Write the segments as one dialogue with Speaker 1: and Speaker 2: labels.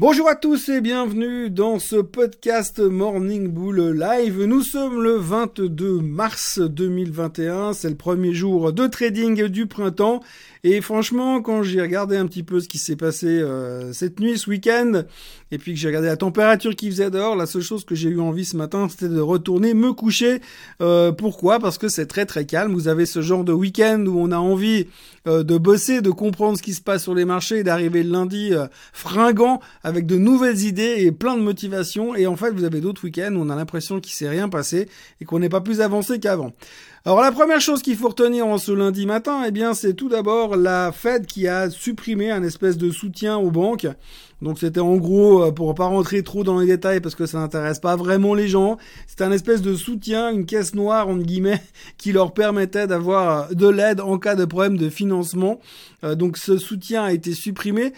Speaker 1: Bonjour à tous et bienvenue dans ce podcast Morning Bull Live. Nous sommes le 22 mars 2021, c'est le premier jour de trading du printemps et franchement quand j'ai regardé un petit peu ce qui s'est passé euh, cette nuit, ce week-end, et puis que j'ai regardé la température qui faisait dehors, la seule chose que j'ai eu envie ce matin c'était de retourner me coucher. Euh, pourquoi? Parce que c'est très très calme, vous avez ce genre de week-end où on a envie euh, de bosser, de comprendre ce qui se passe sur les marchés et d'arriver le lundi fringant avec de nouvelles idées et plein de motivation. Et en fait, vous avez d'autres week-ends où on a l'impression qu'il s'est rien passé et qu'on n'est pas plus avancé qu'avant. Alors la première chose qu'il faut retenir en ce lundi matin, eh bien, c'est tout d'abord la Fed qui a supprimé un espèce de soutien aux banques donc c'était en gros, euh, pour pas rentrer trop dans les détails parce que ça n'intéresse pas vraiment les gens, c'était un espèce de soutien, une caisse noire entre guillemets, qui leur permettait d'avoir euh, de l'aide en cas de problème de financement. Euh, donc ce soutien a été supprimé,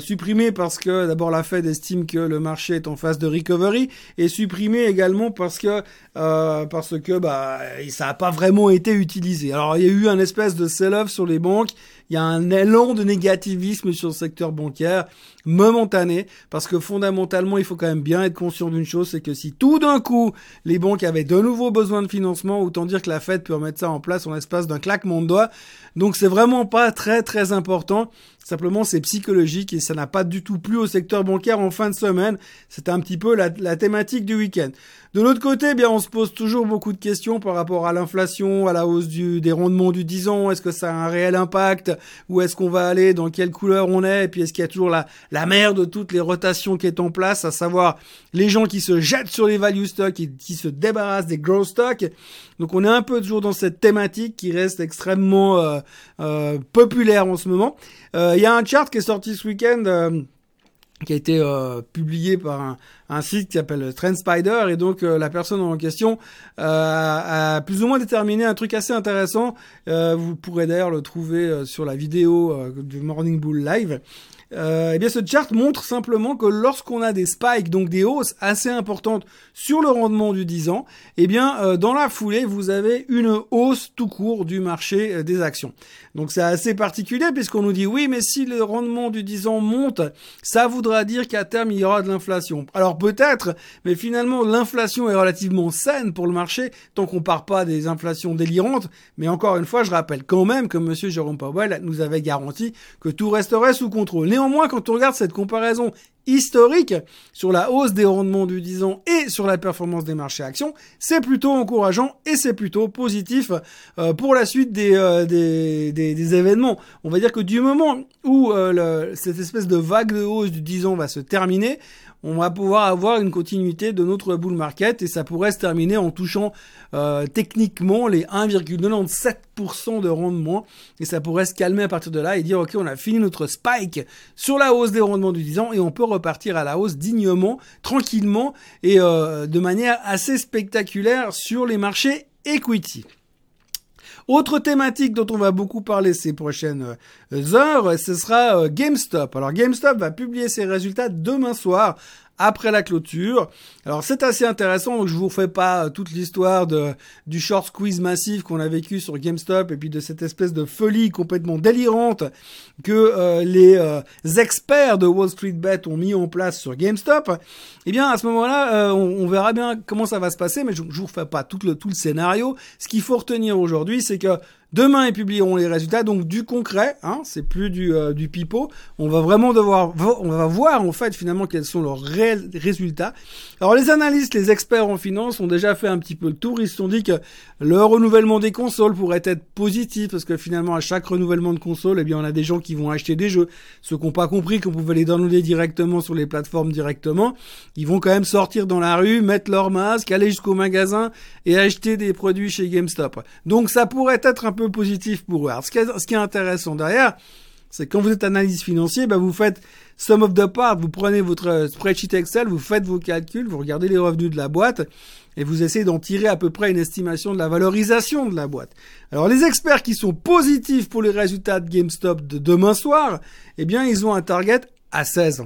Speaker 1: supprimé parce que d'abord la Fed estime que le marché est en phase de recovery et supprimé également parce que parce que bah ça n'a pas vraiment été utilisé. Alors il y a eu un espèce de sell-off sur les banques. Il y a un élan de négativisme sur le secteur bancaire momentané parce que fondamentalement il faut quand même bien être conscient d'une chose c'est que si tout d'un coup les banques avaient de nouveau besoin de financement autant dire que la Fed peut mettre ça en place en l'espace d'un claquement de doigts. Donc c'est vraiment pas très très important Simplement, c'est psychologique et ça n'a pas du tout plu au secteur bancaire en fin de semaine. C'était un petit peu la, thématique du week-end. De l'autre côté, eh bien, on se pose toujours beaucoup de questions par rapport à l'inflation, à la hausse du, des rendements du 10 ans. Est-ce que ça a un réel impact? Où est-ce qu'on va aller? Dans quelle couleur on est? Et puis, est-ce qu'il y a toujours la, la de toutes les rotations qui est en place, à savoir les gens qui se jettent sur les value stocks et qui se débarrassent des growth stocks. Donc, on est un peu toujours dans cette thématique qui reste extrêmement euh, euh, populaire en ce moment. Euh, il y a un chart qui est sorti ce week-end euh, qui a été euh, publié par un, site qui s'appelle Trendspider et donc la personne en question a plus ou moins déterminé un truc assez intéressant. vous pourrez d'ailleurs le trouver sur la vidéo du Morning Bull Live. Euh, eh bien ce chart montre simplement que lorsqu'on a des spikes, donc des hausses assez importantes sur le rendement du 10 ans, eh bien euh, dans la foulée, vous avez une hausse tout court du marché euh, des actions. Donc c'est assez particulier puisqu'on nous dit oui, mais si le rendement du 10 ans monte, ça voudra dire qu'à terme il y aura de l'inflation. Alors peut-être, mais finalement l'inflation est relativement saine pour le marché tant qu'on part pas des inflations délirantes. Mais encore une fois, je rappelle quand même que Monsieur Jérôme Powell nous avait garanti que tout resterait sous contrôle. Néanmoins, quand on regarde cette comparaison historique sur la hausse des rendements du 10 ans et sur la performance des marchés actions, c'est plutôt encourageant et c'est plutôt positif euh, pour la suite euh, des, des, des, événements. On va dire que du moment où euh, cette espèce de vague de hausse du 10 ans va se terminer, on va pouvoir avoir une continuité de notre bull market et ça pourrait se terminer en touchant techniquement les 1,97% de rendement et ça pourrait se calmer à partir de là et dire ok on a fini notre spike sur la hausse des rendements du 10 ans et on peut repartir à la hausse dignement, tranquillement et euh, de manière assez spectaculaire sur les marchés equity. Autre thématique dont on va beaucoup parler ces prochaines euh, heures, ce sera euh, GameStop. Alors GameStop va publier ses résultats demain soir après la clôture. Alors c'est assez intéressant, je vous refais pas toute l'histoire de du short squeeze massif qu'on a vécu sur GameStop et puis de cette espèce de folie complètement délirante que euh, les euh, experts de Wall Street Bet ont mis en place sur GameStop. Eh bien à ce moment-là, euh, on, verra bien comment ça va se passer, mais je, je vous refais pas tout le tout le scénario. Ce qu'il faut retenir aujourd'hui, c'est que Demain, ils publieront les résultats, donc du concret, hein, c'est plus du, euh, du pipeau. On va vraiment devoir, on va voir en fait finalement quels sont leurs réels résultats. Alors les analystes, les experts en finance ont déjà fait un petit peu le tour. Ils se sont dit que le renouvellement des consoles pourrait être positif parce que finalement à chaque renouvellement de console, eh bien on a des gens qui vont acheter des jeux. Ceux qui n'ont pas compris qu'on pouvait les downloader directement sur les plateformes directement, ils vont quand même sortir dans la rue, mettre leur masque, aller jusqu'au magasin et acheter des produits chez GameStop. Donc ça pourrait être un peu positif pour eux. ce qui est, ce qui est intéressant derrière, c'est quand vous êtes analyste financier, bah vous faites sum of the parts, vous prenez votre spreadsheet Excel, vous faites vos calculs, vous regardez les revenus de la boîte et vous essayez d'en tirer à peu près une estimation de la valorisation de la boîte. Alors les experts qui sont positifs pour les résultats de GameStop de demain soir, eh bien ils ont un target à 16.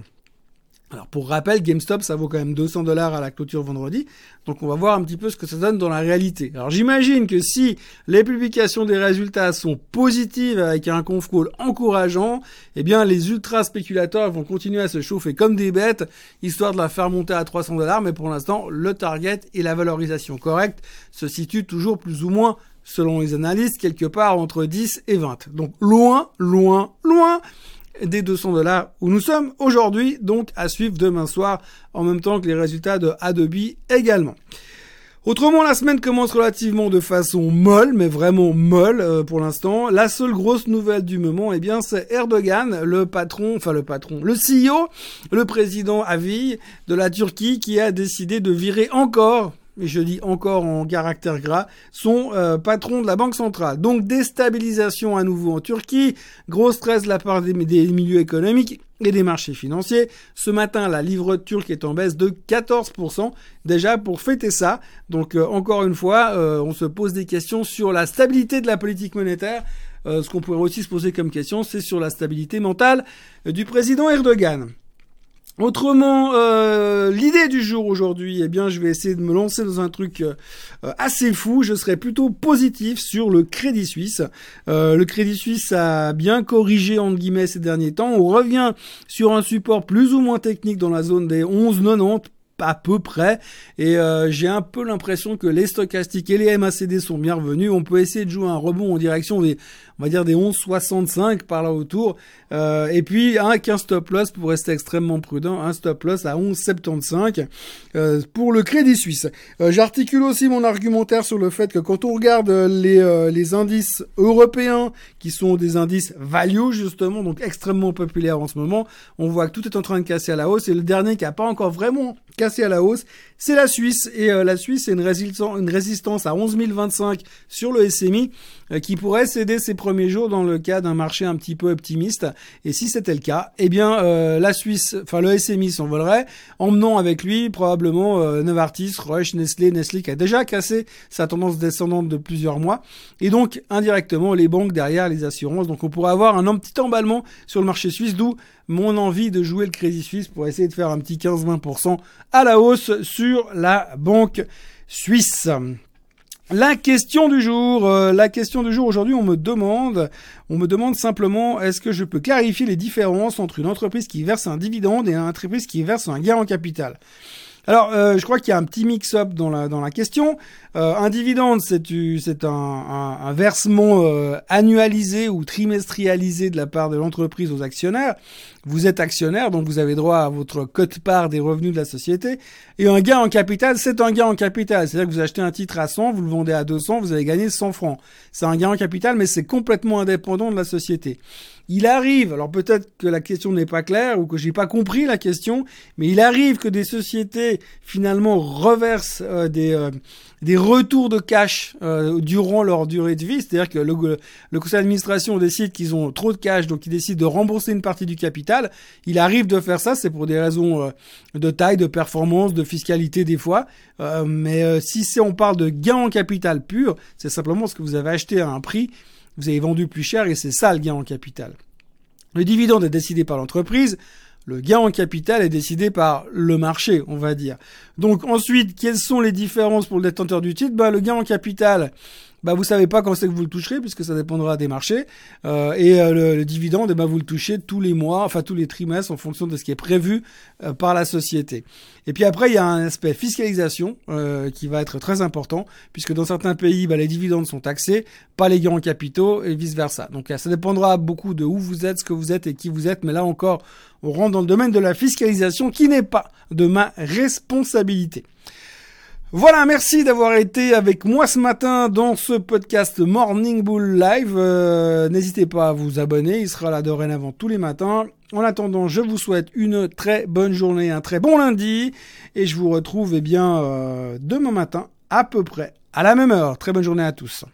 Speaker 1: Alors pour rappel, GameStop, ça vaut quand même 200 dollars à la clôture vendredi, donc on va voir un petit peu ce que ça donne dans la réalité. Alors j'imagine que si les publications des résultats sont positives avec un conf call encourageant, eh bien les ultra spéculateurs vont continuer à se chauffer comme des bêtes, histoire de la faire monter à 300 dollars, mais pour l'instant, le target et la valorisation correcte se situent toujours plus ou moins selon les analystes, quelque part entre 10 et 20. Donc loin, loin, loin des 200 dollars où nous sommes aujourd'hui, donc à suivre demain soir en même temps que les résultats de Adobe également. Autrement, la semaine commence relativement de façon molle, mais vraiment molle euh, pour l'instant. La seule grosse nouvelle du moment, eh bien, c'est Erdogan, le patron, enfin le patron, le CEO, le président Aviv de la Turquie, qui a décidé de virer encore et je dis encore en caractère gras, son euh, patron de la Banque centrale. Donc déstabilisation à nouveau en Turquie, gros stress de la part des, milieux économiques et des marchés financiers. Ce matin, la livre turque est en baisse de 14%. Déjà pour fêter ça, donc euh, encore une fois, euh, on se pose des questions sur la stabilité de la politique monétaire. ce qu'on pourrait aussi se poser comme question, c'est sur la stabilité mentale du président Erdogan. Autrement, euh, l'idée du jour aujourd'hui, eh bien, je vais essayer de me lancer dans un truc euh, assez fou. Je serai plutôt positif sur le Crédit Suisse. Euh, le Crédit Suisse a bien corrigé entre guillemets ces derniers temps. On revient sur un support plus ou moins technique dans la zone des 11,90 à peu près. Et euh, j'ai un peu l'impression que les stochastiques et les MACD sont bien revenus. On peut essayer de jouer un rebond en direction des, on va dire des 11,65 par là autour. Euh, et puis un 15 stop loss pour rester extrêmement prudent, un stop loss à 11,75 euh, pour le Crédit Suisse. J'articule aussi mon argumentaire sur le fait que quand on regarde les, les indices européens qui sont des indices value justement, donc extrêmement populaires en ce moment, on voit que tout est en train de casser à la hausse. Et le dernier qui a pas encore vraiment cassé à la hausse, c'est la Suisse. Et la Suisse, c'est une, une résistance à 11 025 sur le SMI. Euh, qui pourrait céder ses premiers jours dans le cas d'un marché un petit peu optimiste. Et si c'était le cas, eh bien euh, la Suisse, enfin le SMI s'envolerait, emmenant avec lui probablement euh, Novartis, Roche, Nestlé, Nestlé qui a déjà cassé sa tendance descendante de plusieurs mois, et donc indirectement les banques derrière, les assurances. Donc on pourrait avoir un petit emballement sur le marché suisse, d'où mon envie de jouer le Crédit Suisse pour essayer de faire un petit 15-20% à la hausse sur la banque suisse. La question du jour, euh, la question du jour aujourd'hui, on me demande, on me demande simplement, est-ce que je peux clarifier les différences entre une entreprise qui verse un dividende et une entreprise qui verse un gain en capital? Alors, euh, je crois qu'il y a un petit mix-up dans la, dans la question. Euh, un dividende, c'est, un, un, versement annualisé ou trimestrialisé de la part de l'entreprise aux actionnaires. Vous êtes actionnaire, donc vous avez droit à votre cote-part des revenus de la société. Et un gain en capital, c'est un gain en capital. C'est-à-dire que vous achetez un titre à 100, vous le vendez à 200, vous avez gagné 100 francs. C'est un gain en capital, mais c'est complètement indépendant de la société. Il arrive, alors peut-être que la question n'est pas claire ou que j'ai pas compris la question, mais il arrive que des sociétés finalement reversent euh, des euh, des retours de cash euh, durant leur durée de vie, c'est-à-dire que le, le conseil d'administration décide qu'ils ont trop de cash, donc ils décident de rembourser une partie du capital. Il arrive de faire ça, c'est pour des raisons de taille, de performance, de fiscalité des fois. mais si c'est on parle de gain en capital pur, c'est simplement ce que vous avez acheté à un prix vous avez vendu plus cher et c'est ça le gain en capital. Le dividende est décidé par l'entreprise, le gain en capital est décidé par le marché, on va dire. Donc ensuite, quelles sont les différences pour le détenteur du titre? Bah, Le gain en capital, bah vous savez pas quand c'est que vous le toucherez puisque ça dépendra des marchés. Euh, et euh, le, dividende bah vous le touchez tous les mois enfin tous les trimestres en fonction de ce qui est prévu euh, par la société. Et puis après il y a un aspect fiscalisation qui va être très important puisque dans certains pays bah, les dividendes sont taxés pas les gains en capitaux et vice versa donc ça dépendra beaucoup de où vous êtes ce que vous êtes et qui vous êtes. Mais là encore on rentre dans le domaine de la fiscalisation qui n'est pas de ma responsabilité voilà, merci d'avoir été avec moi ce matin dans ce podcast Morning Bull Live. Euh, n'hésitez pas à vous abonner, il sera là dorénavant tous les matins. En attendant, je vous souhaite une très bonne journée, un très bon lundi, et je vous retrouve eh bien euh, demain matin à peu près à la même heure. Très bonne journée à tous.